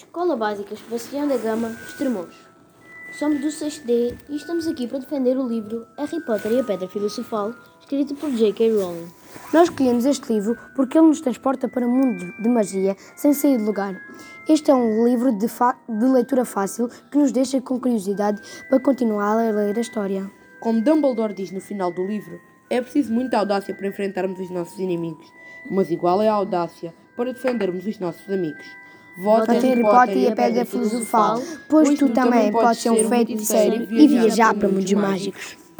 Escola Básica Sebastião da Gama, Estremoz. Somos do 6D e estamos aqui para defender o livro Harry Potter e a Pedra Filosofal, escrito por J.K. Rowling. Nós escolhemos este livro porque ele nos transporta para um mundo de magia sem sair de lugar. Este é um livro de, de leitura fácil que nos deixa com curiosidade para continuar a ler a história. Como Dumbledore diz no final do livro, é preciso muita audácia para enfrentarmos os nossos inimigos, mas igual é a audácia para defendermos os nossos amigos. Harry Potter e a Pedra Filosofal, pois tu também podes ser um feiticeiro e viajar para mundos mágicos.